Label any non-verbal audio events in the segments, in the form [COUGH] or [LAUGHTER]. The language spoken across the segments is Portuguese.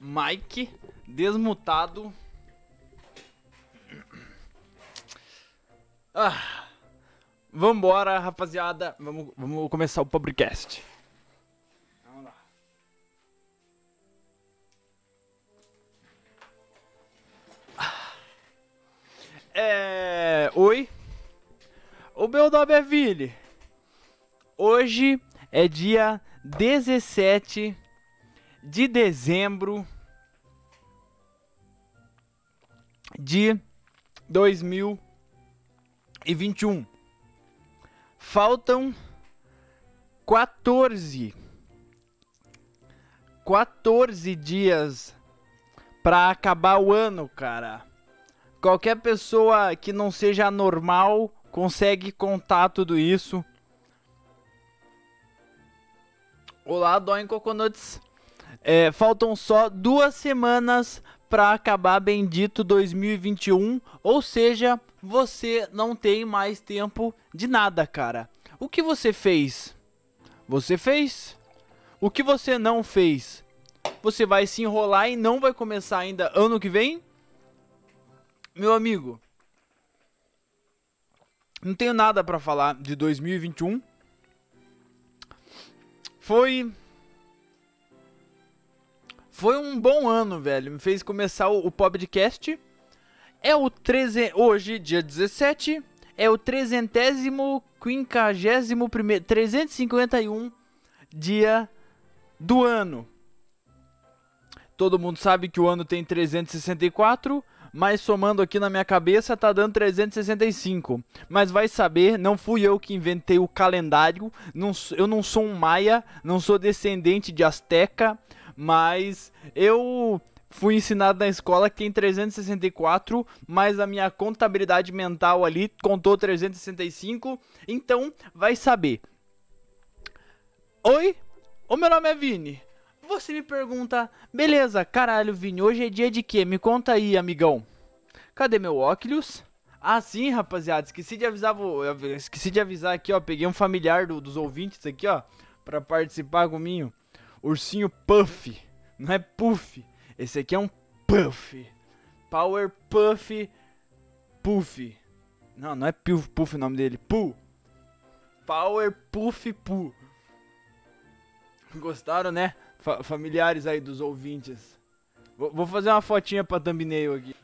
Mike desmutado. Ah, vambora, rapaziada. Vamos, vamos começar o podcast. Vamos lá. Ah. É. Oi. O meu nome é Vini. Hoje é dia 17 de dezembro de 2021. Faltam 14 14 dias para acabar o ano, cara. Qualquer pessoa que não seja normal consegue contar tudo isso. Olá, Doin Coconuts. É, faltam só duas semanas para acabar bendito 2021, ou seja, você não tem mais tempo de nada, cara. O que você fez? Você fez? O que você não fez? Você vai se enrolar e não vai começar ainda ano que vem? Meu amigo, não tenho nada para falar de 2021. Foi foi um bom ano, velho. Me fez começar o, o podcast. É o 13. Hoje, dia 17. É o trezentésimo, quinquagésimo primeiro. 351 dia do ano. Todo mundo sabe que o ano tem 364 mas somando aqui na minha cabeça tá dando 365. Mas vai saber, não fui eu que inventei o calendário, não, eu não sou um maia, não sou descendente de asteca, mas eu fui ensinado na escola que tem 364, mas a minha contabilidade mental ali contou 365, então vai saber. Oi, o meu nome é Vini. Você me pergunta, beleza, caralho, Vini, hoje é dia de quê? Me conta aí, amigão. Cadê meu óculos? Ah, sim, rapaziada, esqueci de avisar, esqueci de avisar aqui, ó, peguei um familiar do, dos ouvintes aqui, ó, pra participar comigo. Ursinho Puff, não é Puff, esse aqui é um Puff. Power Puff Puff. Não, não é Puff Puff o nome dele, Pu. Power Puff Pu. Gostaram, né? Fa familiares aí dos ouvintes. Vou, vou fazer uma fotinha pra thumbnail aqui.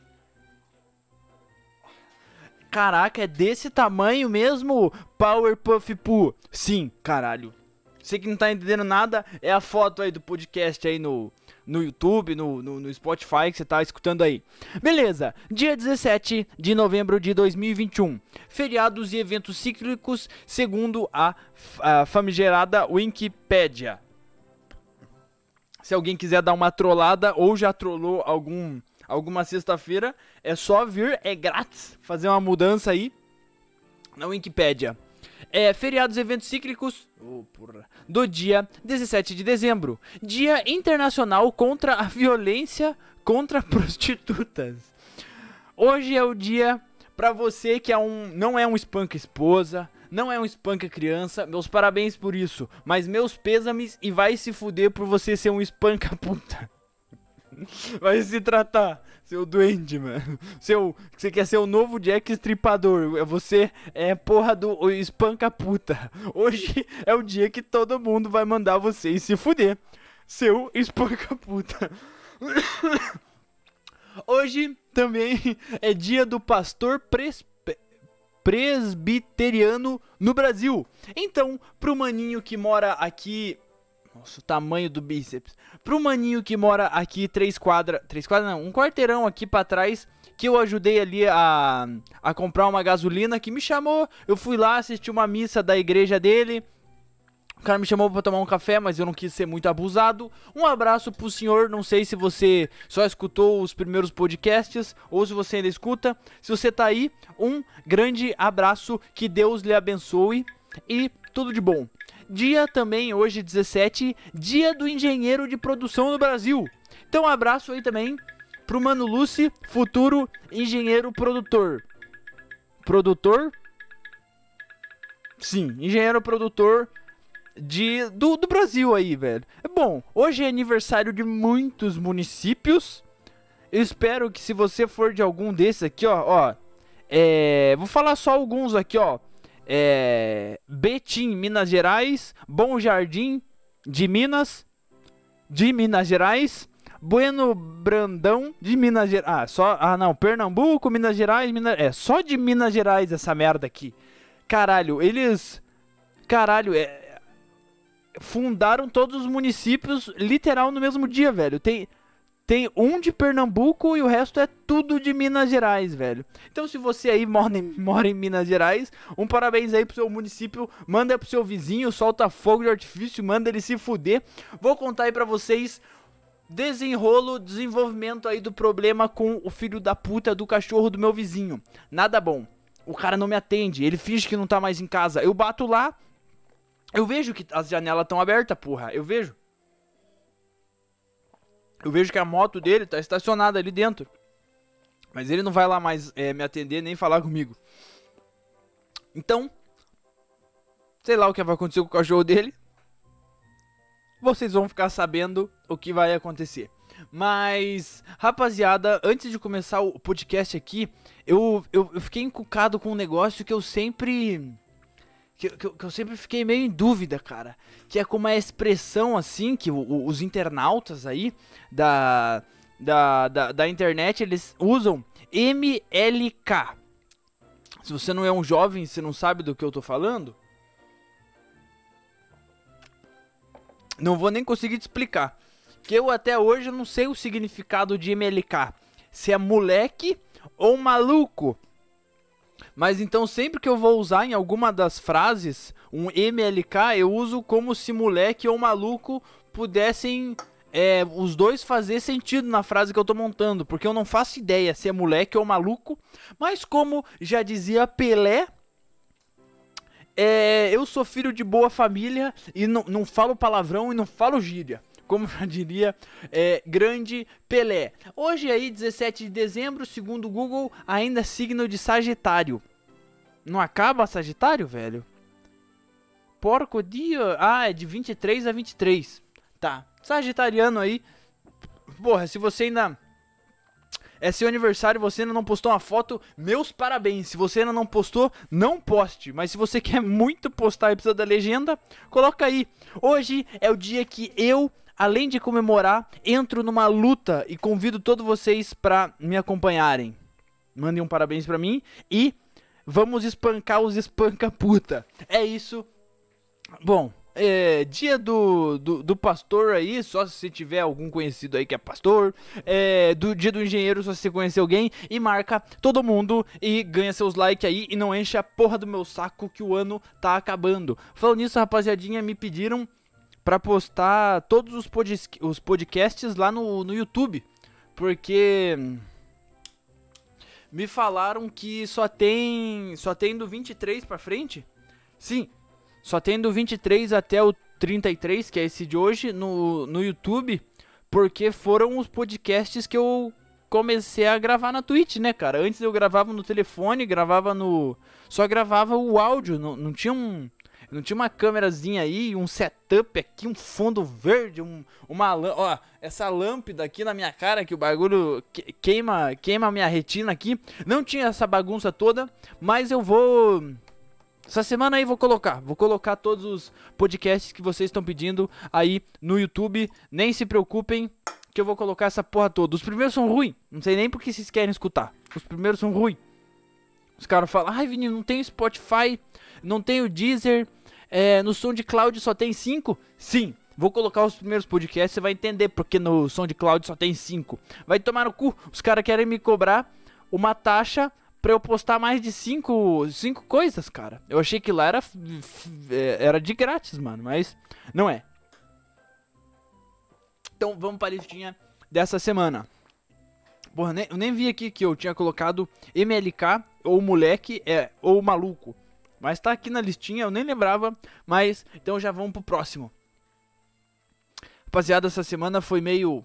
Caraca, é desse tamanho mesmo? Powerpuff Poo. Sim, caralho. Você que não tá entendendo nada, é a foto aí do podcast aí no, no YouTube, no, no, no, Spotify que você tá escutando aí. Beleza, dia 17 de novembro de 2021. Feriados e eventos cíclicos, segundo a, a famigerada Wikipedia. Se alguém quiser dar uma trollada ou já trollou algum alguma sexta-feira, é só vir, é grátis, fazer uma mudança aí na Wikipedia. É, feriados e eventos cíclicos oh, do dia 17 de dezembro, Dia Internacional contra a Violência contra Prostitutas. Hoje é o dia para você que é um, não é um espanca esposa, não é um espanca criança, meus parabéns por isso. Mas meus pêsames e vai se fuder por você ser um espanca [LAUGHS] puta. [LAUGHS] Vai se tratar, seu doente, mano. Seu, você quer ser o novo Jack Estripador. Você é porra do espanca puta. Hoje é o dia que todo mundo vai mandar você se fuder. Seu espanca puta. [COUGHS] Hoje também é dia do pastor pres presbiteriano no Brasil. Então, pro maninho que mora aqui. Nossa, o tamanho do bíceps. Pro maninho que mora aqui três quadras. Três quadras não, um quarteirão aqui para trás. Que eu ajudei ali a, a comprar uma gasolina que me chamou. Eu fui lá assistir uma missa da igreja dele. O cara me chamou para tomar um café, mas eu não quis ser muito abusado. Um abraço pro senhor. Não sei se você só escutou os primeiros podcasts ou se você ainda escuta. Se você tá aí, um grande abraço. Que Deus lhe abençoe e tudo de bom. Dia também, hoje 17, Dia do Engenheiro de Produção no Brasil. Então, um abraço aí também pro Mano Lucy, futuro engenheiro produtor. Produtor? Sim, engenheiro produtor de do, do Brasil aí, velho. Bom, hoje é aniversário de muitos municípios. Eu espero que se você for de algum desses aqui, ó, ó, é, vou falar só alguns aqui, ó. É, Betim, Minas Gerais, Bom Jardim de Minas, de Minas Gerais, Bueno Brandão de Minas Gerais. Ah, só, ah não, Pernambuco, Minas Gerais, Minas, é só de Minas Gerais essa merda aqui. Caralho, eles caralho, é fundaram todos os municípios literal no mesmo dia, velho. Tem tem um de Pernambuco e o resto é tudo de Minas Gerais, velho. Então, se você aí mora em, [LAUGHS] mora em Minas Gerais, um parabéns aí pro seu município. Manda pro seu vizinho, solta fogo de artifício, manda ele se fuder. Vou contar aí pra vocês desenrolo, desenvolvimento aí do problema com o filho da puta do cachorro do meu vizinho. Nada bom. O cara não me atende, ele finge que não tá mais em casa. Eu bato lá, eu vejo que as janelas estão abertas, porra. Eu vejo. Eu vejo que a moto dele tá estacionada ali dentro. Mas ele não vai lá mais é, me atender nem falar comigo. Então, sei lá o que vai acontecer com o cachorro dele. Vocês vão ficar sabendo o que vai acontecer. Mas, rapaziada, antes de começar o podcast aqui, eu, eu, eu fiquei encucado com um negócio que eu sempre que, que, que, eu sempre fiquei meio em dúvida, cara. Que é como a expressão assim que o, o, os internautas aí da, da, da, da, internet eles usam MLK. Se você não é um jovem, você não sabe do que eu tô falando. Não vou nem conseguir te explicar. Que eu até hoje não sei o significado de MLK. Se é moleque ou maluco. Mas então sempre que eu vou usar em alguma das frases um MLK, eu uso como se moleque ou maluco pudessem é, os dois fazer sentido na frase que eu tô montando, porque eu não faço ideia se é moleque ou maluco, mas como já dizia Pelé, é, eu sou filho de boa família e não, não falo palavrão e não falo gíria como já diria é, grande Pelé. Hoje aí, 17 de dezembro, segundo o Google, ainda signo de Sagitário. Não acaba Sagitário, velho? Porco dia. Ah, é de 23 a 23. Tá. Sagitariano aí. Porra, se você ainda. É seu aniversário você ainda não postou uma foto, meus parabéns. Se você ainda não postou, não poste. Mas se você quer muito postar e precisa da legenda, coloca aí. Hoje é o dia que eu além de comemorar, entro numa luta e convido todos vocês para me acompanharem. Mandem um parabéns para mim e vamos espancar os espanca puta. É isso. Bom, é, dia do, do, do, pastor aí, só se você tiver algum conhecido aí que é pastor. É, do dia do engenheiro, só se você conhecer alguém. E marca todo mundo e ganha seus likes aí. E não enche a porra do meu saco que o ano tá acabando. Falando nisso, rapaziadinha, me pediram para postar todos os, pod os podcasts lá no, no YouTube. Porque me falaram que só tem só tem do 23 para frente. Sim, só tem do 23 até o 33, que é esse de hoje no, no YouTube, porque foram os podcasts que eu comecei a gravar na Twitch, né, cara? Antes eu gravava no telefone, gravava no só gravava o áudio, não, não tinha um não tinha uma câmerazinha aí, um setup aqui, um fundo verde, um, uma ó, essa lâmpada aqui na minha cara que o bagulho queima, queima a minha retina aqui. Não tinha essa bagunça toda, mas eu vou essa semana aí vou colocar, vou colocar todos os podcasts que vocês estão pedindo aí no YouTube. Nem se preocupem que eu vou colocar essa porra toda. Os primeiros são ruins, não sei nem porque vocês querem escutar. Os primeiros são ruins. Os caras falam, ai Vini, não tem Spotify, não tem o Deezer, é, no SoundCloud só tem 5? Sim. Vou colocar os primeiros podcasts, você vai entender porque no SoundCloud só tem 5. Vai tomar no cu. Os caras querem me cobrar uma taxa pra eu postar mais de 5 cinco, coisas, cara. Eu achei que lá era, é, era de grátis, mano, mas não é. Então vamos para a listinha dessa semana. Porra, nem, eu nem vi aqui que eu tinha colocado MLK, ou moleque, é, ou maluco. Mas tá aqui na listinha, eu nem lembrava. Mas então já vamos pro próximo. Rapaziada, essa semana foi meio.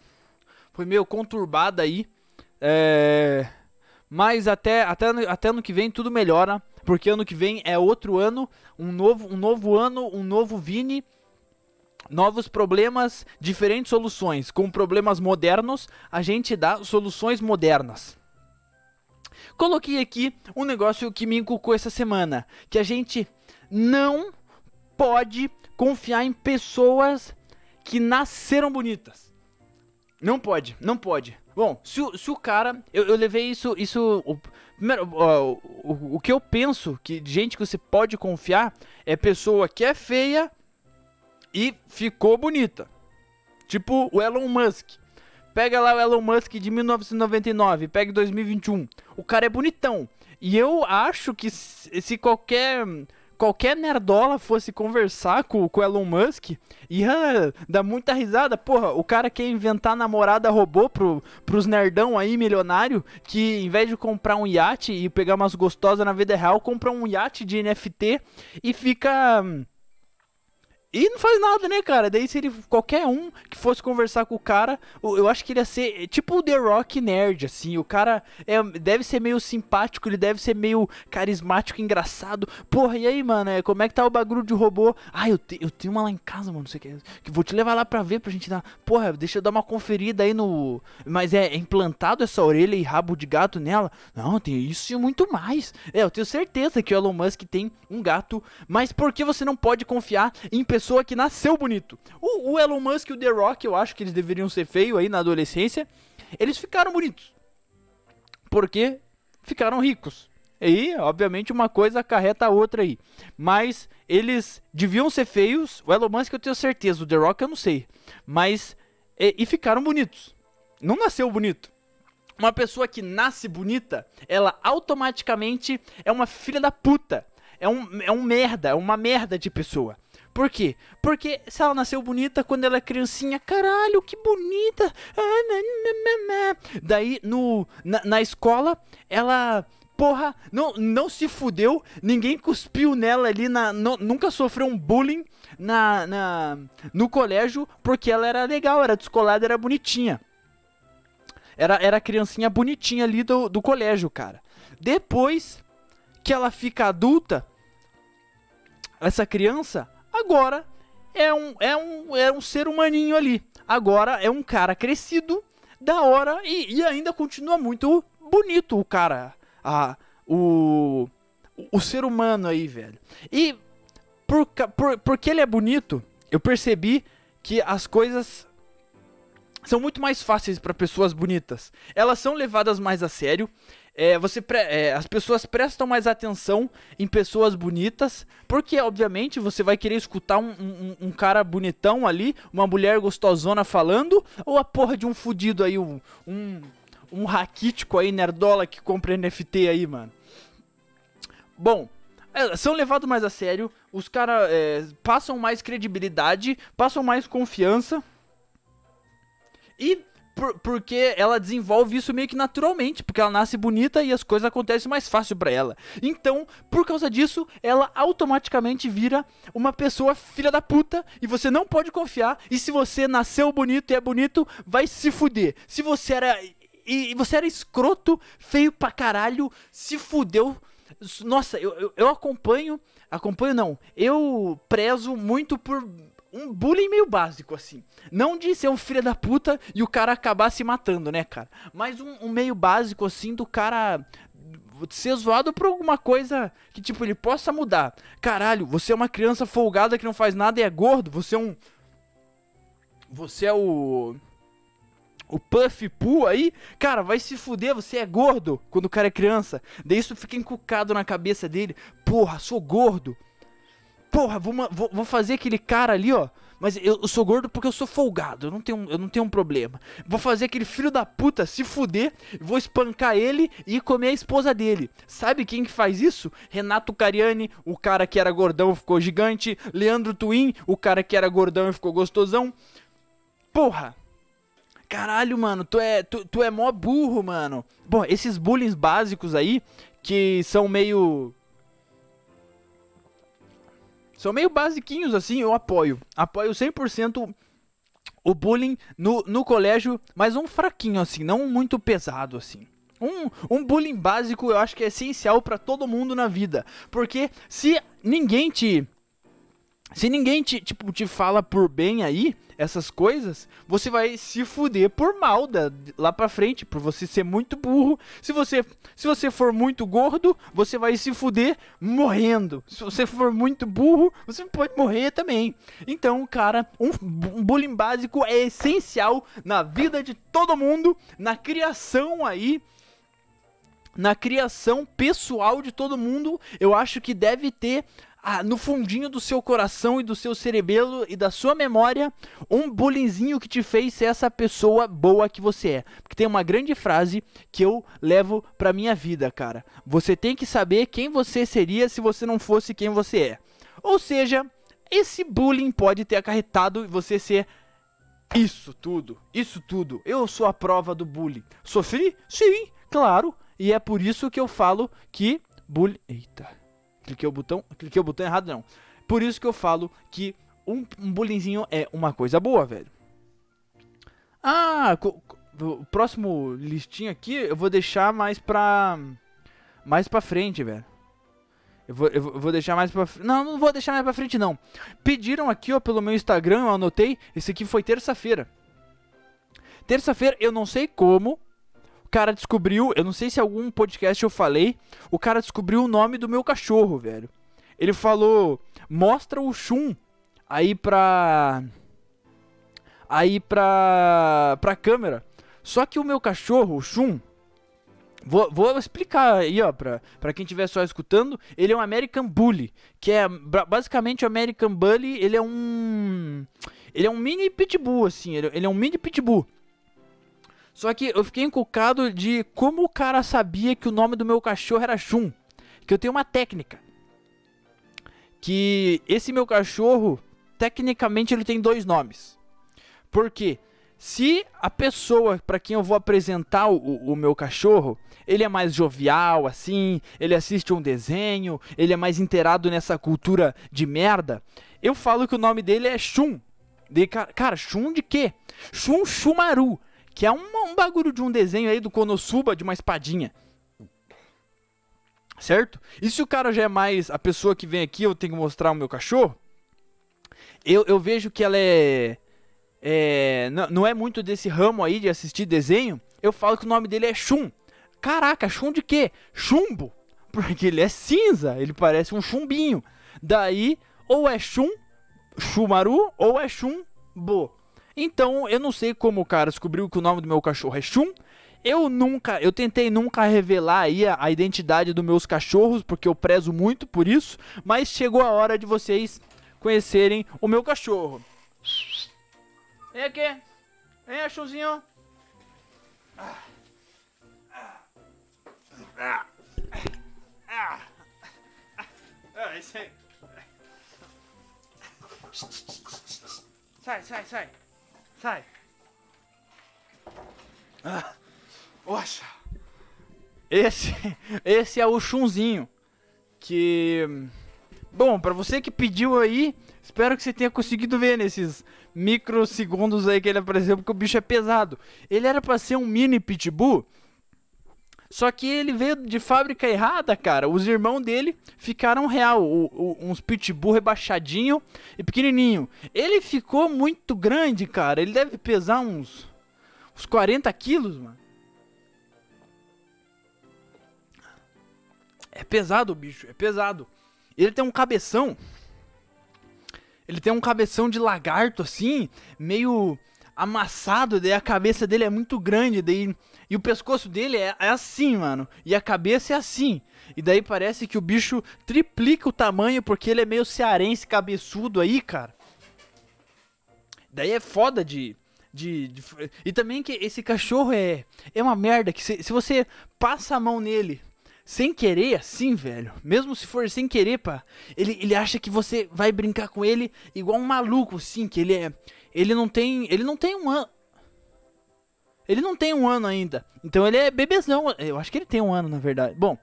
Foi meio conturbada aí. É. Mas até, até, até ano que vem tudo melhora. Porque ano que vem é outro ano. Um novo, um novo ano, um novo Vini. novos problemas, diferentes soluções. Com problemas modernos, a gente dá soluções modernas. Coloquei aqui um negócio que me inculcou essa semana, que a gente não pode confiar em pessoas que nasceram bonitas. Não pode, não pode. Bom, se, o, se o cara. Eu, eu levei isso. isso o, primeiro, o, o, o que eu penso que gente que você pode confiar é pessoa que é feia e ficou bonita. Tipo o Elon Musk. Pega lá o Elon Musk de 1999, pega 2021. O cara é bonitão. E eu acho que se qualquer qualquer nerdola fosse conversar com, o Elon Musk, ia dar muita risada. Porra, o cara quer inventar namorada robô pro, pros nerdão aí, milionário, que em vez de comprar um iate e pegar umas gostosas na vida real, compra um iate de NFT e fica e não faz nada, né, cara? Daí se ele. Qualquer um que fosse conversar com o cara, eu acho que ele ia ser tipo o The Rock nerd, assim. O cara é, deve ser meio simpático, ele deve ser meio carismático, engraçado. Porra, e aí, mano? É, como é que tá o bagulho de robô? Ah, eu, te, eu tenho uma lá em casa, mano. Não sei o que. Que vou te levar lá pra ver, pra gente dar. Porra, deixa eu dar uma conferida aí no. Mas é, é implantado essa orelha e rabo de gato nela? Não, tem isso e muito mais. É, eu tenho certeza que o Elon Musk tem um gato. Mas por que você não pode confiar em pessoas? Pessoa que nasceu bonito. O, o, Elon Musk e o The Rock, eu acho que eles deveriam ser feios aí na adolescência. Eles ficaram bonitos. Porque ficaram ricos. E, obviamente, uma coisa acarreta a outra aí. Mas eles deviam ser feios. O Elon Musk eu tenho certeza. O The Rock eu não sei. Mas. E, e ficaram bonitos. Não nasceu bonito. Uma pessoa que nasce bonita, ela automaticamente é uma filha da puta. É um, é um merda, é uma merda de pessoa. Por quê? Porque se ela nasceu bonita quando ela é criancinha, caralho, que bonita. Daí no, na, na escola, ela porra, não, não se fudeu, ninguém cuspiu nela ali, na, nunca sofreu um bullying na, na, no colégio, porque ela era legal, era descolada, era bonitinha. Era, era a criancinha bonitinha ali do, do colégio, cara. Depois que ela fica adulta, essa criança, Agora é um, é um, é um ser humaninho ali. Agora é um cara crescido, da hora e, e ainda continua muito bonito o cara. A, o, o ser humano aí, velho. E por, por, porque ele é bonito, eu percebi que as coisas são muito mais fáceis para pessoas bonitas. Elas são levadas mais a sério é, você é, as pessoas prestam mais atenção em pessoas bonitas, porque obviamente você vai querer escutar um, um, um, cara bonitão ali, uma mulher gostosona falando, ou a porra de um fudido aí, um, um, um raquítico aí, nerdola que compra NFT aí, mano. Bom, é, são levados mais a sério, os caras é, passam mais credibilidade, passam mais confiança. E por, porque ela desenvolve isso meio que naturalmente, porque ela nasce bonita e as coisas acontecem mais fácil para ela. Então, por causa disso, ela automaticamente vira uma pessoa filha da puta e você não pode confiar. E se você nasceu bonito e é bonito, vai se fuder. Se você era e você era escroto, feio pra caralho, se fudeu. Nossa, eu, eu, eu acompanho, acompanho não, eu prezo muito por um bullying meio básico, assim. Não de ser um filho da puta e o cara acabar se matando, né, cara? Mas um, um meio básico, assim, do cara ser zoado por alguma coisa que, tipo, ele possa mudar. Caralho, você é uma criança folgada que não faz nada e é gordo. Você é um. Você é o. O Puff Poo aí, cara, vai se fuder, você é gordo quando o cara é criança. Daí isso fica encucado na cabeça dele. Porra, sou gordo porra, vou, vou, vou, fazer aquele cara ali, ó. Mas eu, eu, sou gordo porque eu sou folgado, eu não, tenho, eu não tenho um problema. Vou fazer aquele filho da puta se fuder, vou espancar ele e comer a esposa dele. Sabe quem que faz isso? Renato Cariani, o cara que era gordão ficou gigante. Leandro Twin, o cara que era gordão e ficou gostosão. Porra, Caralho, mano, tu é, tu, tu é mó burro, mano. Bom, esses bullying básicos aí, que são meio são meio basiquinhos assim, eu apoio. Apoio 100% o bullying no, no colégio, mas um fraquinho assim, não muito pesado assim. Um, um bullying básico eu acho que é essencial para todo mundo na vida. Porque se ninguém te Se ninguém te, tipo, te fala por bem aí, essas coisas, você vai se fuder por mal da, lá pra frente, por você ser muito burro. Se você, se você for muito gordo, você vai se fuder morrendo. Se você for muito burro, você pode morrer também. Então, cara, um, um bullying básico é essencial na vida de todo mundo, na criação aí na criação pessoal de todo mundo, eu acho que deve ter ah, no fundinho do seu coração e do seu cerebelo e da sua memória um bullyingzinho que te fez ser essa pessoa boa que você é. Porque tem uma grande frase que eu levo pra minha vida, cara. Você tem que saber quem você seria se você não fosse quem você é. Ou seja, esse bullying pode ter acarretado você ser isso tudo, isso tudo. Eu sou a prova do bullying. Sofri? Sim, claro. E é por isso que eu falo que bullying. Eita. Cliquei o botão, cliquei o botão errado não. Por isso que eu falo que um, um bullyingzinho é uma coisa boa, velho. Ah, o próximo listinho aqui eu vou deixar mais pra mais pra frente, velho. Eu vou, eu vou deixar mais pra Não, não vou deixar mais pra frente, não. Pediram aqui, ó, pelo meu Instagram, eu anotei. Esse aqui foi terça-feira. Terça-feira, eu não sei como, cara descobriu, eu não sei se algum podcast eu falei, o cara descobriu o nome do meu cachorro, velho. Ele falou: "Mostra o Shun aí pra aí pra pra câmera". Só que o meu cachorro, o Shun, Vou, vou, explicar aí, ó, pra, pra quem estiver só escutando. Ele é um American Bully, que é basicamente o American Bully. Ele é um. Ele é um mini pitbull, assim. Ele, ele é um mini pitbull. Só que eu fiquei encucado de como o cara sabia que o nome do meu cachorro era Shun. Que eu tenho uma técnica. Que esse meu cachorro, tecnicamente, ele tem dois nomes. Porque se a pessoa para quem eu vou apresentar o, o, meu cachorro, ele é mais jovial, assim, ele assiste um desenho, ele é mais inteirado nessa cultura de merda, eu falo que o nome dele é Shun. De, cara, Shun de quê? Shun Shumaru que é um, um bagulho de um desenho aí do Konosuba de uma espadinha. Certo? E se o cara já é mais a pessoa que vem aqui, eu tenho que mostrar o meu cachorro. Eu, eu vejo que ela é. é não, é muito desse ramo aí de assistir desenho. Eu falo que o nome dele é Shun. Caraca, Shun de quê? Chumbo. Porque ele é cinza, ele parece um chumbinho. Daí, ou é Shun, Shumaru, ou é Shumbo. Então, eu não sei como o cara descobriu que o nome do meu cachorro é Shun. Eu nunca, eu tentei nunca revelar aí a, a identidade dos meus cachorros, porque eu prezo muito por isso, mas chegou a hora de vocês conhecerem o meu cachorro. Vem aqui. Vem, Chunzinho. Ah. Ah. Ah. Ah. Sai, sai, sai. Sai. Ah, oxa. Esse, [LAUGHS] esse é o chunzinho. Que. Bom, para você que pediu aí, espero que você tenha conseguido ver nesses microsegundos aí que ele apareceu, porque o bicho é pesado. Ele era para ser um mini pitbull, só que ele veio de fábrica errada, cara. Os irmãos dele ficaram real, o, o, uns pitbull rebaixadinho e pequenininho. Ele ficou muito grande, cara. Ele deve pesar uns, uns 40 quilos, mano. É pesado o bicho, é pesado. Ele tem um cabeção. Ele tem um cabeção de lagarto assim, meio amassado, daí a cabeça dele é muito grande, daí e o pescoço dele é, é, assim, mano. E a cabeça é assim. E daí parece que o bicho triplica o tamanho porque ele é meio cearense cabeçudo aí, cara. Daí é foda de, de, de, E também que esse cachorro é. É uma merda que se, se você passa a mão nele sem querer, assim, velho. Mesmo se for sem querer, pá. Ele, ele acha que você vai brincar com ele igual um maluco, assim, que ele é. Ele não tem. Ele não tem um ano. Ele não tem um ano ainda. Então ele é bebezão. Eu acho que ele tem um ano, na verdade. Bom,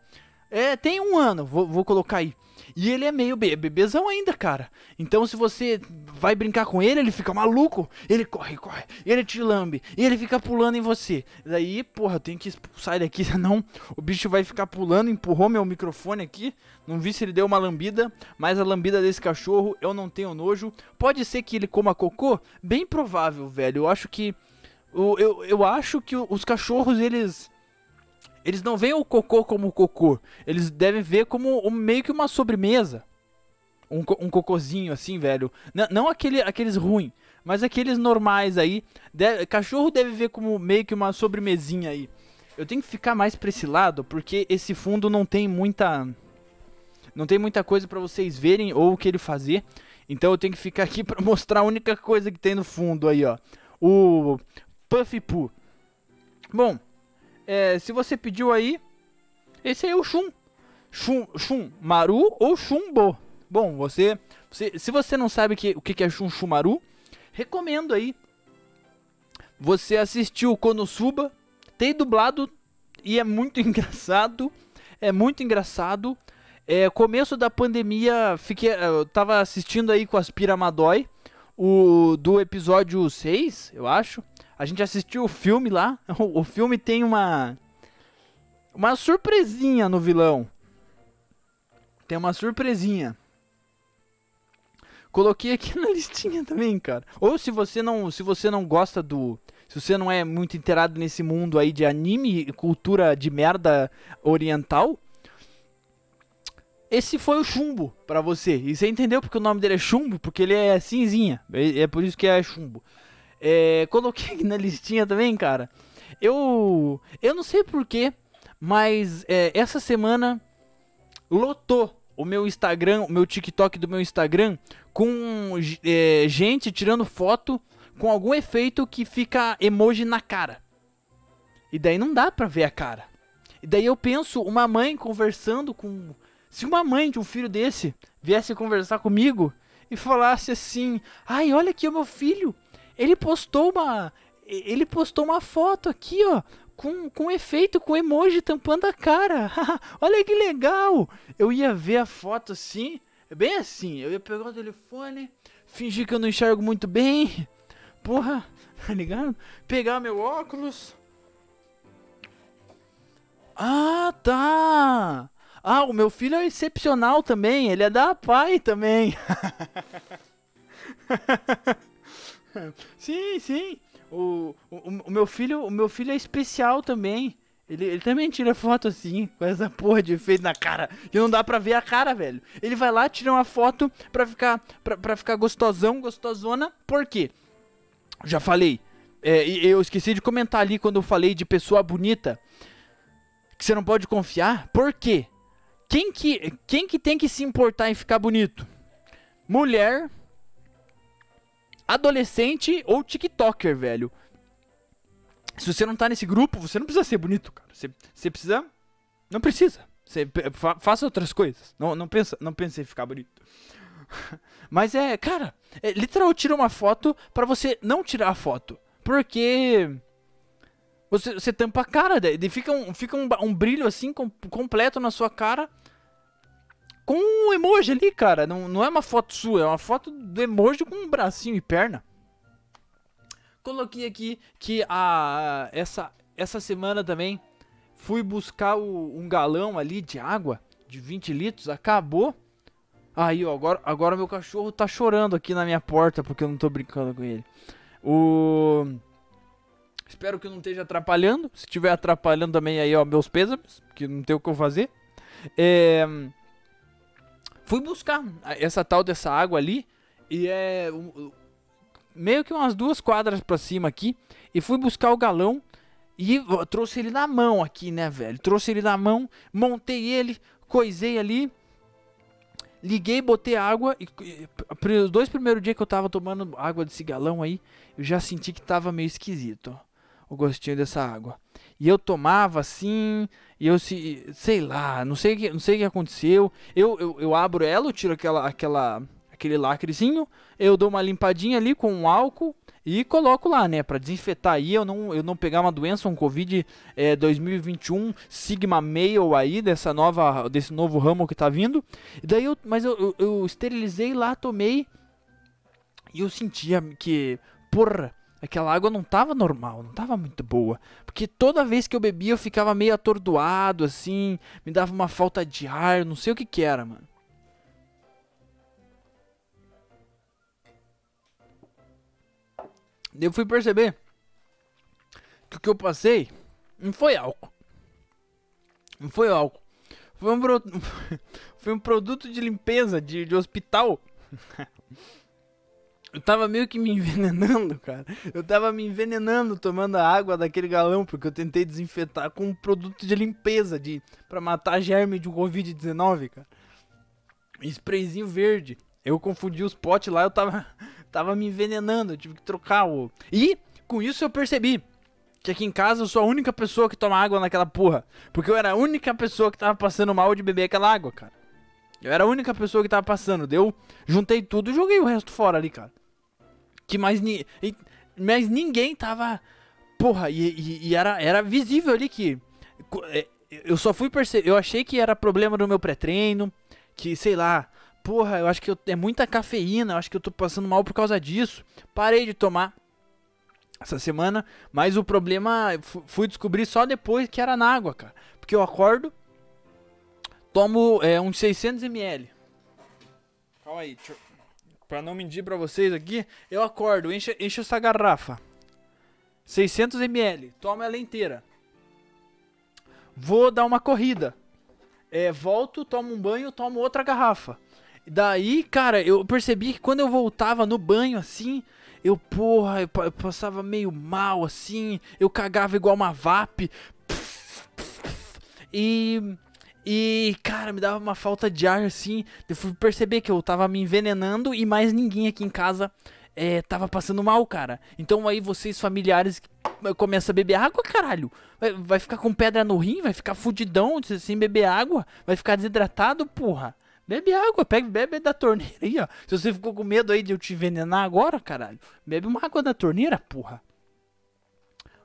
É, tem um ano, vou, vou colocar aí. E ele é meio be bebezão ainda, cara. Então se você vai brincar com ele, ele fica maluco. Ele corre, corre. Ele te lambe. E ele fica pulando em você. Daí, porra, tenho que sair daqui, [LAUGHS] senão o bicho vai ficar pulando. Empurrou meu microfone aqui. Não vi se ele deu uma lambida. Mas a lambida desse cachorro eu não tenho nojo. Pode ser que ele coma cocô? Bem provável, velho. Eu acho que. Eu, eu, eu acho que os cachorros, eles eles não veem o cocô como cocô. Eles devem ver como um, meio que uma sobremesa. Um, um cocôzinho assim, velho. N não aquele, aqueles ruins, mas aqueles normais aí. Cachorro deve ver como meio que uma sobremesinha aí. Eu tenho que ficar mais pra esse lado, porque esse fundo não tem muita. Não tem muita coisa para vocês verem ou o que ele fazer. Então eu tenho que ficar aqui [LAUGHS] para mostrar a única coisa que tem no fundo aí, ó. O Puffy Poo. Bom, é, se você pediu aí, esse aí é o Shun. Shun, Shun Maru ou Shumbo. Bom, você, você, se você não sabe que, o que é Shun Shumaru, recomendo aí você assistir o Konosuba, tem dublado e é muito [LAUGHS] engraçado. É muito engraçado. É, começo da pandemia, fiquei, eu tava assistindo aí com as Piramadói, o do episódio 6, eu acho. A gente assistiu o filme lá. O, [LAUGHS] o filme tem uma. Uma surpresinha no vilão. Tem uma surpresinha. Coloquei aqui [LAUGHS] na listinha também, cara. Ou se você não, se você não gosta do, se você não é muito inteirado nesse mundo aí de anime e cultura de merda oriental, esse foi o chumbo para você. E você entendeu porque o nome dele é chumbo? Porque ele é cinzinha. É, é por isso que é chumbo. É, coloquei aqui na listinha também, cara. Eu eu não sei porquê, mas é, essa semana lotou o meu Instagram, o meu TikTok do meu Instagram com é, gente tirando foto com algum efeito que fica emoji na cara. E daí não dá pra ver a cara. E daí eu penso, uma mãe conversando com. Se uma mãe de um filho desse viesse conversar comigo e falasse assim: Ai, olha aqui o meu filho, ele postou uma. Ele postou uma foto aqui, ó. Com, com efeito, com emoji tampando a cara. [LAUGHS] Olha que legal! Eu ia ver a foto assim. Bem assim. Eu ia pegar o telefone, fingir que eu não enxergo muito bem. Porra, [LAUGHS] tá ligado? Pegar meu óculos. Ah, tá! Ah, o meu filho é excepcional também. Ele é da pai também. [LAUGHS] [LAUGHS] sim, sim. O, o, o, meu filho, o meu filho é especial também. Ele, ele também tira foto assim, com essa porra de efeito na cara, que não dá pra ver a cara, velho. Ele vai lá, tira uma foto pra ficar, pra, pra ficar gostosão, gostosona. Por quê? Já falei. É, eu esqueci de comentar ali quando eu falei de pessoa bonita. Que você não pode confiar. Por quê? Quem que, quem que tem que se importar em ficar bonito? Mulher adolescente ou TikToker, velho. Se você não tá nesse grupo, você não precisa ser bonito, cara. Você, você precisa. Não precisa. Você fa faça outras coisas. Não, não, pensa, não pense em ficar bonito. [LAUGHS] Mas é, cara, é, literal tira uma foto para você não tirar a foto. Porque você, você tampa a cara, daí fica um, fica um, um brilho assim com, completo na sua cara com um emoji ali, cara. Não, não é uma foto sua, é uma foto do emoji com um bracinho e perna. Coloquei aqui que a essa essa semana também fui buscar o, um galão ali de água de 20 litros, acabou. Aí, ó, agora, agora meu cachorro tá chorando aqui na minha porta porque eu não tô brincando com ele. O Espero que não esteja atrapalhando. Se estiver atrapalhando também aí, ó, meus pêsames, que não tem o que eu fazer. É fui buscar essa tal dessa água ali e é meio que umas duas quadras para cima aqui e fui buscar o galão e trouxe ele na mão aqui, né, velho? Trouxe ele na mão, montei ele, coisei ali, liguei, botei água e, e os dois primeiros dias que eu tava tomando água desse galão aí, eu já senti que tava meio esquisito, o gostinho dessa água. E eu tomava assim, e eu se, sei lá, não sei que, não sei o que aconteceu. Eu, eu, eu abro ela, eu tiro aquela, aquela, aquele lacrezinho, eu dou uma limpadinha ali com um álcool e coloco lá, né, para desinfetar aí, eu não, eu não pegar uma doença, um Covid é, 2021 Sigma Male aí, dessa nova, desse novo ramo que tá vindo. E daí eu, mas eu, eu, eu esterilizei lá, tomei e eu sentia que, porra, aquela água não tava normal, não tava muito boa. Porque toda vez que eu bebia eu ficava meio atordoado, assim, me dava uma falta de ar, não sei o que que era, mano. Eu fui perceber que o que eu passei não foi álcool. Não foi álcool. Foi um, pro... [LAUGHS] foi um produto de limpeza de, de hospital. [LAUGHS] Eu tava meio que me [LAUGHS] envenenando, cara. Eu tava me envenenando tomando a água daquele galão, porque eu tentei desinfetar com um produto de limpeza de para matar germe de um Covid-19, cara. Sprayzinho verde. Eu confundi os potes lá, eu tava, [LAUGHS] tava me envenenando, eu tive que trocar o. E com isso eu percebi que aqui em casa eu sou a única pessoa que toma água naquela porra. Porque eu era a única pessoa que tava passando mal de beber aquela água, cara. Eu era a única pessoa que tava passando. Deu, juntei tudo e joguei o resto fora ali, cara. Que mais ni mas ninguém tava. Porra, e, e, e, era, era visível ali que. É, eu só fui perceber. Eu achei que era problema do meu pré-treino. Que, sei lá. Porra, eu acho que eu, é muita cafeína. Eu acho que eu tô passando mal por causa disso. Parei de tomar essa semana. Mas o problema. Fui descobrir só depois que era na água, cara. Porque eu acordo. Tomo é, uns 600ml. Calma aí, deixa eu Pra não mentir pra vocês aqui, eu acordo, encho, encho essa garrafa. 600ml, toma ela inteira. Vou dar uma corrida. É, volto, tomo um banho, tomo outra garrafa. Daí, cara, eu percebi que quando eu voltava no banho assim, eu, porra, eu, eu passava meio mal assim, eu cagava igual uma VAP. E e, cara, me dava uma falta de ar assim. Eu fui perceber que eu tava me envenenando e mais ninguém aqui em casa é, tava passando mal, cara. Então aí vocês, familiares, começam a beber água, caralho. Vai, vai ficar com pedra no rim, vai ficar fudidão sem beber água, vai ficar desidratado, porra. Bebe água, pega, bebe da torneira aí, ó. Se você ficou com medo aí de eu te envenenar agora, caralho, bebe uma água da torneira, porra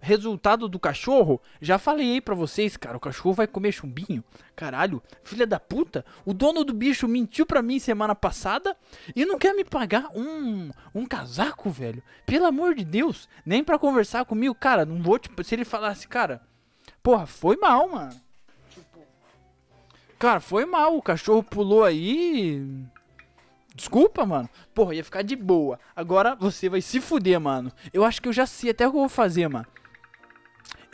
resultado do cachorro, já falei aí pra vocês, cara, o cachorro vai comer chumbinho. Caralho, filha da puta, o dono do bicho mentiu pra mim semana passada e não quer me pagar um, um casaco, velho. Pelo amor de Deus, nem pra conversar comigo, cara, não vou, tipo, se ele falasse, cara, porra, foi mal, mano. Cara, foi mal, o cachorro pulou aí... Desculpa, mano. Porra, ia ficar de boa. Agora você vai se fuder, mano. Eu acho que eu já sei até o que eu vou fazer, mano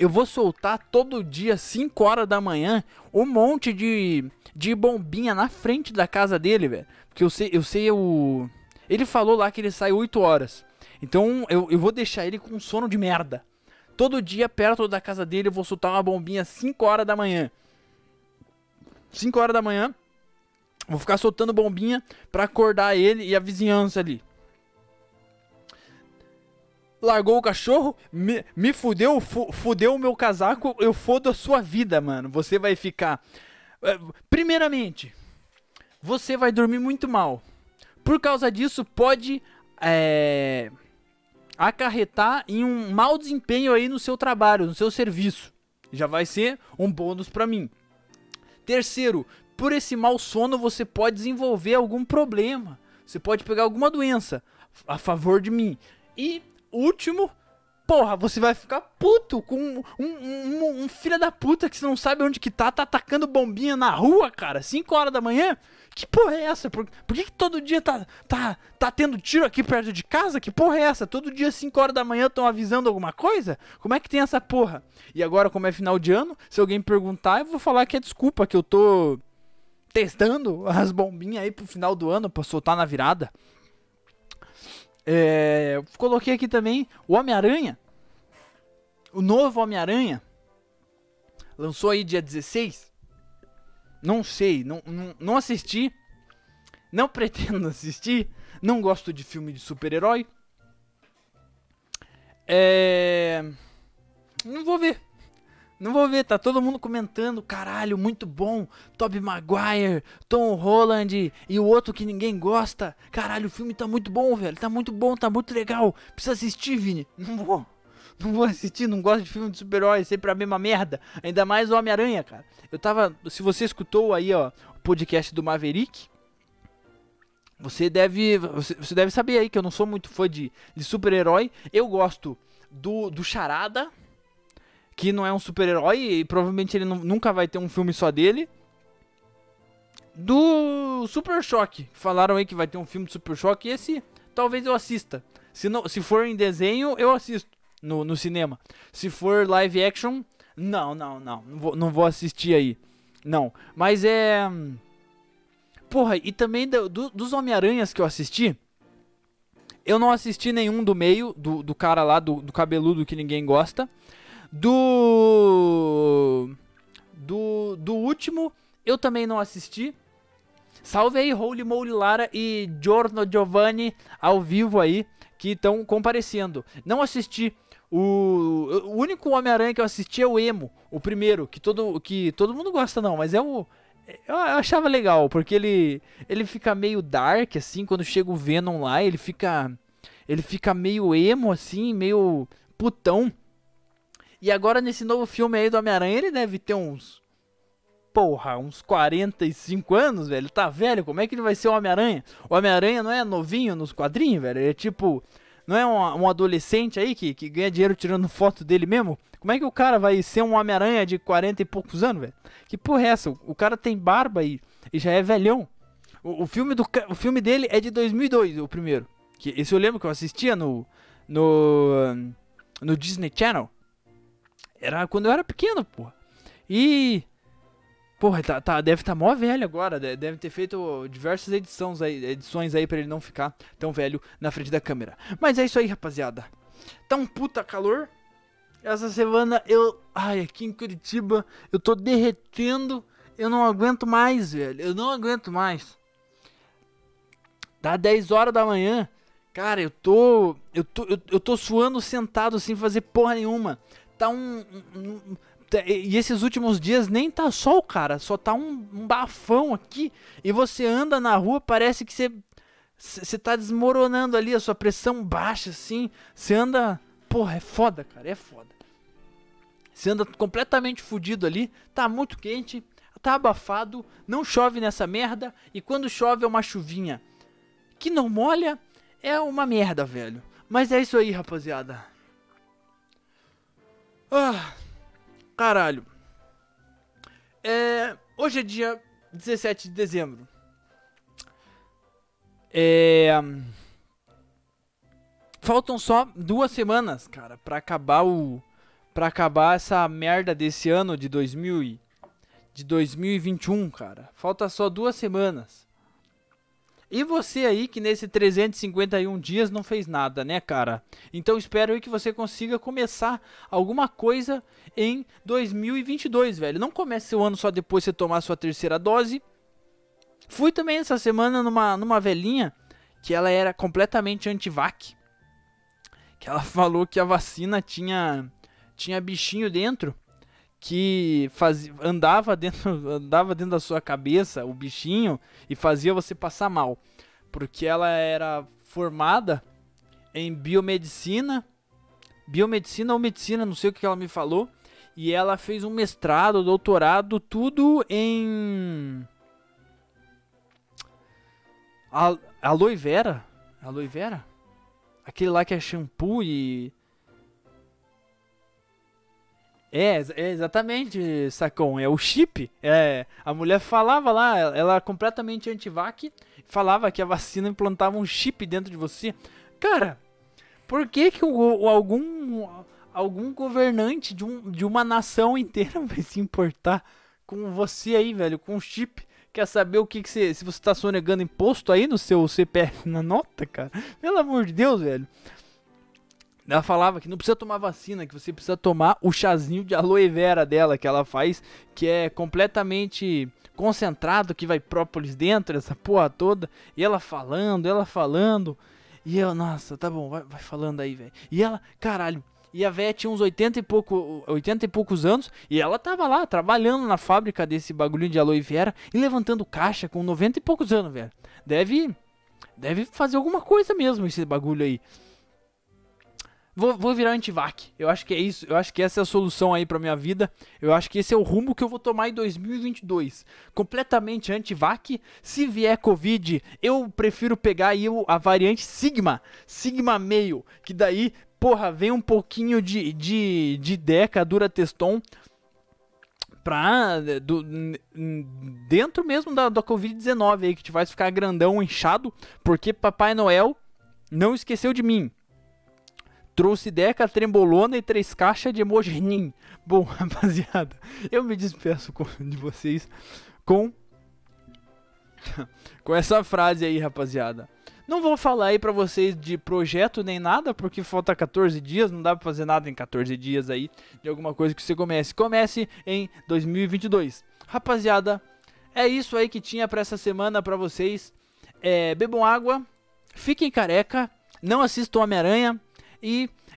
eu vou soltar todo dia, 5 horas da manhã, um monte de, de bombinha na frente da casa dele, velho. Porque eu sei, eu sei o. Ele falou lá que ele sai 8 horas. Então eu, eu vou deixar ele com sono de merda. Todo dia, perto da casa dele, eu vou soltar uma bombinha 5 horas da manhã. 5 horas da manhã. Vou ficar soltando bombinha pra acordar ele e a vizinhança ali largou o cachorro, me, me fudeu, fu, fudeu o meu casaco, eu fodo a sua vida, mano. Você vai ficar. Eh, primeiramente, você vai dormir muito mal. Por causa disso, pode é, acarretar em um mau desempenho aí no seu trabalho, no seu serviço. Já vai ser um bônus para mim. Terceiro, por esse mau sono você pode desenvolver algum problema. Você pode pegar alguma doença a favor de mim. E último, porra, você vai ficar puto com um, um, um, um filho da puta que você não sabe onde que tá, tá atacando bombinha na rua, cara, 5 horas da manhã. Que porra é essa? Por, por que, que, todo dia tá, tá, tá tendo tiro aqui perto de casa? Que porra é essa? Todo dia 5 horas da manhã estão avisando alguma coisa? Como é que tem essa porra? E agora, como é final de ano, se alguém perguntar, eu vou falar que é desculpa, que eu tô testando as bombinhas aí pro final do ano pra soltar na virada. É, coloquei aqui também o Homem-Aranha. O novo Homem-Aranha. Lançou aí dia 16. Não sei, não, não, não assisti. Não [LAUGHS] pretendo assistir. Não gosto de filme de super-herói. É. Não vou ver. Não vou ver, tá todo mundo comentando, caralho, muito bom. Tobey Maguire, Tom Holland e o outro que ninguém gosta. Caralho, o filme tá muito bom, velho. Tá muito bom, tá muito legal. Precisa assistir, Vini. Não vou. Não vou assistir, não gosto de filme de super-herói, sempre a mesma merda. Ainda mais o Homem-Aranha, cara. Eu tava. Se você escutou aí, ó, o podcast do Maverick, você deve. Você, você deve saber aí que eu não sou muito fã de, de super-herói. Eu gosto do, do Charada que não é um super-herói e provavelmente ele nunca vai ter um filme só dele. Do Super Choque. Falaram aí que vai ter um filme do Super Choque esse talvez eu assista. Se, não, se for em desenho, eu assisto no, no cinema. Se for live action, não, não, não. Não vou, não vou assistir aí. Não. Mas é. Porra, e também do, do, dos Homem-Aranhas que eu assisti. Eu não assisti nenhum do meio, do, do cara lá, do, do cabeludo que ninguém gosta. Do. Do, do último, eu também não assisti. Salve aí, Holy Moly Lara e Giorno Giovanni ao vivo aí, que estão comparecendo. Não assisti. O, o único Homem-Aranha que eu assisti é o Emo, o primeiro, que todo, que todo mundo gosta não, mas é o. Eu, achava legal, porque ele, ele fica meio dark, assim, quando chega o Venom lá, ele fica. Ele fica meio emo, assim, meio putão. E agora nesse novo filme aí do Homem-Aranha, ele deve ter uns. Porra, uns 45 anos, velho. Tá velho, como é que ele vai ser o Homem-Aranha? O Homem-Aranha não é novinho nos quadrinhos, velho? Ele é tipo. Não é um, um adolescente aí que, que ganha dinheiro tirando foto dele mesmo? Como é que o cara vai ser um Homem-Aranha de 40 e poucos anos, velho? Que porra é essa? O, cara tem barba e, e já é velhão. O, o, filme do, o filme dele é de 2002, o primeiro. Que, esse eu lembro que eu assistia no. No. No Disney Channel. Era quando eu era pequeno, porra. E. Porra, tá, tá, deve estar tá mó velho agora. Deve ter feito diversas edições aí, edições aí pra ele não ficar tão velho na frente da câmera. Mas é isso aí, rapaziada. Tá um puta calor. Essa semana eu. Ai, aqui em Curitiba eu tô derretendo. Eu não aguento mais, velho. Eu não aguento mais. Dá 10 horas da manhã. Cara, eu tô. Eu tô, eu, eu tô suando sentado sem fazer porra nenhuma tá um, um, um e esses últimos dias nem tá sol, cara. Só tá um, um, bafão aqui. E você anda na rua, parece que você. Você tá desmoronando ali, a sua pressão baixa, assim. Você anda. Porra, é foda, cara. É foda. Você anda completamente fudido ali. Tá muito quente. Tá abafado. Não chove nessa merda. E quando chove é uma chuvinha que não molha. É uma merda, velho. Mas é isso aí, rapaziada. Ah, caralho. É, hoje é dia 17 de dezembro. É, faltam só duas semanas, cara, para acabar o para acabar essa merda desse ano de 2000 e, de 2021, cara. Falta só duas semanas. E você aí que nesse 351 dias não fez nada, né, cara? Então espero aí que você consiga começar alguma coisa em 2022, velho. Não comece seu ano só depois de você tomar sua terceira dose. Fui também essa semana numa, numa velhinha que ela era completamente anti-vac. Que ela [LAUGHS] falou que a vacina tinha, tinha bichinho dentro que andava, dentro, [LAUGHS] andava dentro da sua cabeça, o bichinho, e fazia você passar mal. Porque ela era formada em biomedicina, biomedicina ou medicina, não sei o que ela me falou, e ela fez um mestrado, doutorado, tudo em aloe vera, aloe vera, aquele lá que é shampoo e é, é, exatamente, Sacon. É o chip. É, a mulher falava lá, ela é completamente anti-vac, falava que a vacina implantava um chip dentro de você. Cara, por que, que o, o, algum, algum governante de, um, de uma nação inteira [LAUGHS] vai se importar com você aí, velho, com um chip? Quer saber o que, que você. Se você tá sonegando imposto aí no seu CPF na nota, cara? Pelo amor de Deus, velho. Ela falava que não precisa tomar vacina, que você precisa tomar o chazinho de aloe vera dela que ela faz, que é completamente concentrado, que vai própolis dentro, essa porra toda. E ela falando, ela falando. E eu, nossa, tá bom, vai, vai falando aí, velho. E ela, caralho, E a véia tinha uns 80 e, pouco, 80 e poucos anos. E ela tava lá trabalhando na fábrica desse bagulhinho de aloe vera e levantando caixa com 90 e poucos anos, velho. Deve. Deve fazer alguma coisa mesmo esse bagulho aí. Vou, vou virar antivac. Eu acho que é isso. Eu acho que essa é a solução aí pra minha vida. Eu acho que esse é o rumo que eu vou tomar em 2022. Completamente antivac. Se vier Covid, eu prefiro pegar aí a variante Sigma. Sigma meio. Que daí, porra, vem um pouquinho de, de, de Deca, Durateston pra. Do, dentro mesmo da, da Covid-19 aí, que te vai ficar grandão, inchado, porque Papai Noel não esqueceu de mim. Trouxe Deca, Trembolona e três caixas de emoji. Bom, [LAUGHS] rapaziada, eu me despeço de vocês com. [LAUGHS] com essa frase aí, rapaziada. Não vou falar aí pra vocês de projeto nem nada, porque falta 14 dias, não dá pra fazer nada em 14 dias aí de alguma coisa que você comece. Comece em 2022. Rapaziada, é isso aí que tinha pra essa semana pra vocês. É, bebam água, fiquem careca, não assistam Homem-Aranha, e